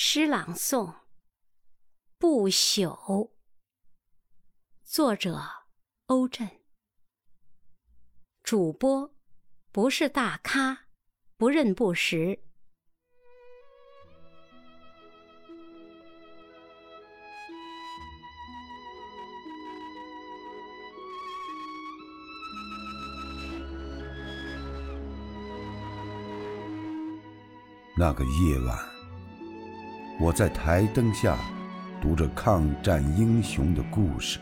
诗朗诵：不朽。作者：欧震。主播：不是大咖，不认不识。那个夜晚，我在台灯下读着抗战英雄的故事，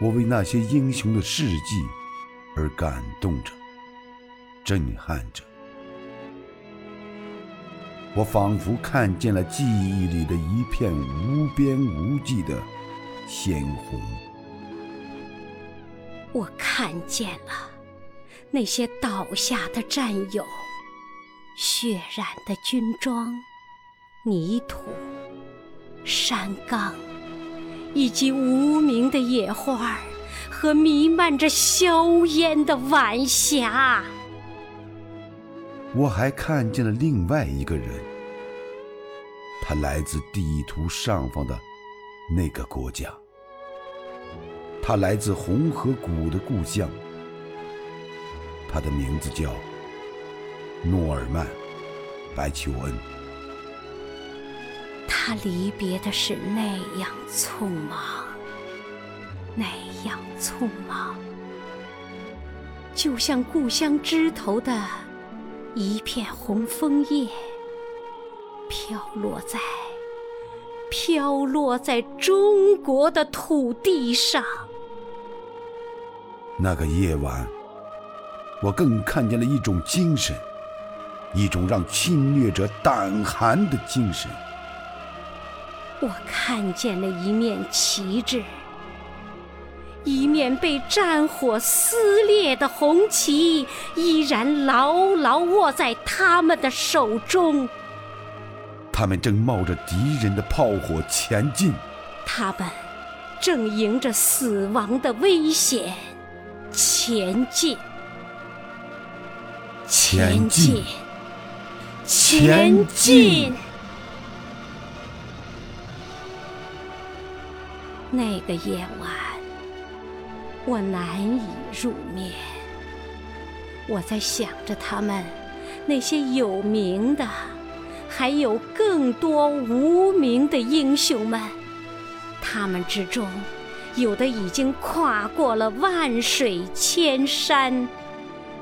我为那些英雄的事迹而感动着、震撼着。我仿佛看见了记忆里的一片无边无际的鲜红。我看见了那些倒下的战友。血染的军装、泥土、山岗，以及无名的野花和弥漫着硝烟的晚霞。我还看见了另外一个人，他来自地图上方的那个国家，他来自红河谷的故乡，他的名字叫。诺尔曼·白求恩，他离别的是那样匆忙，那样匆忙，就像故乡枝头的一片红枫叶，飘落在飘落在中国的土地上。那个夜晚，我更看见了一种精神。一种让侵略者胆寒的精神。我看见了一面旗帜，一面被战火撕裂的红旗，依然牢牢握在他们的手中。他们正冒着敌人的炮火前进，他们正迎着死亡的危险前进，前进。前进。那个夜晚，我难以入眠。我在想着他们那些有名的，还有更多无名的英雄们。他们之中，有的已经跨过了万水千山，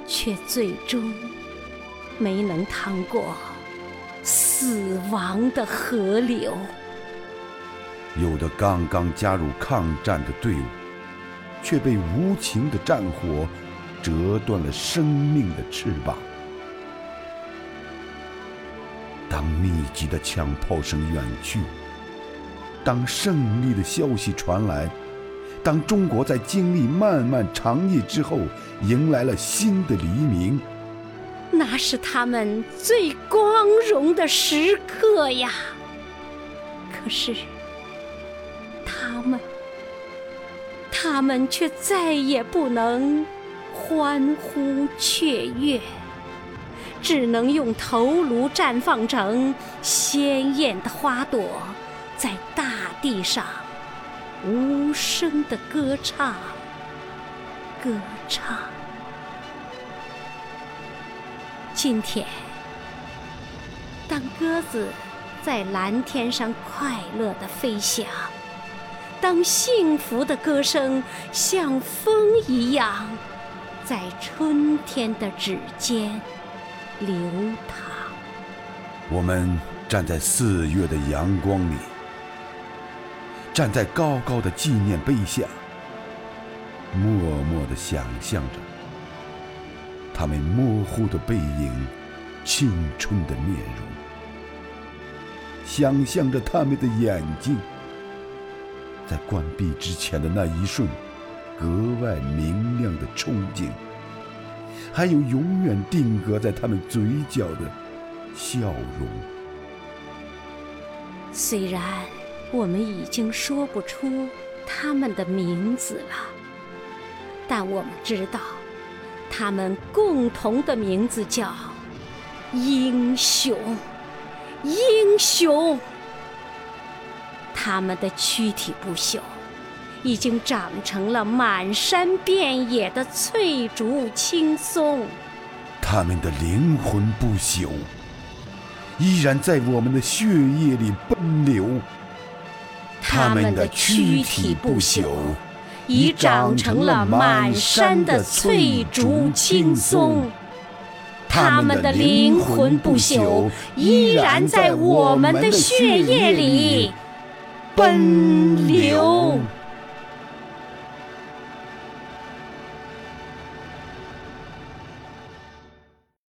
却最终。没能趟过死亡的河流，有的刚刚加入抗战的队伍，却被无情的战火折断了生命的翅膀。当密集的枪炮声远去，当胜利的消息传来，当中国在经历漫漫长夜之后，迎来了新的黎明。那是他们最光荣的时刻呀！可是，他们，他们却再也不能欢呼雀跃，只能用头颅绽放成鲜艳的花朵，在大地上无声的歌唱，歌唱。今天，当鸽子在蓝天上快乐地飞翔，当幸福的歌声像风一样在春天的指尖流淌，我们站在四月的阳光里，站在高高的纪念碑下，默默地想象着。他们模糊的背影，青春的面容，想象着他们的眼睛，在关闭之前的那一瞬，格外明亮的憧憬，还有永远定格在他们嘴角的笑容。虽然我们已经说不出他们的名字了，但我们知道。他们共同的名字叫英雄，英雄。他们的躯体不朽，已经长成了满山遍野的翠竹青松；他们的灵魂不朽，依然在我们的血液里奔流。他们的躯体不朽，已长成了满山的翠竹青松；他们的灵魂不朽，依然在我们的血液里。奔流。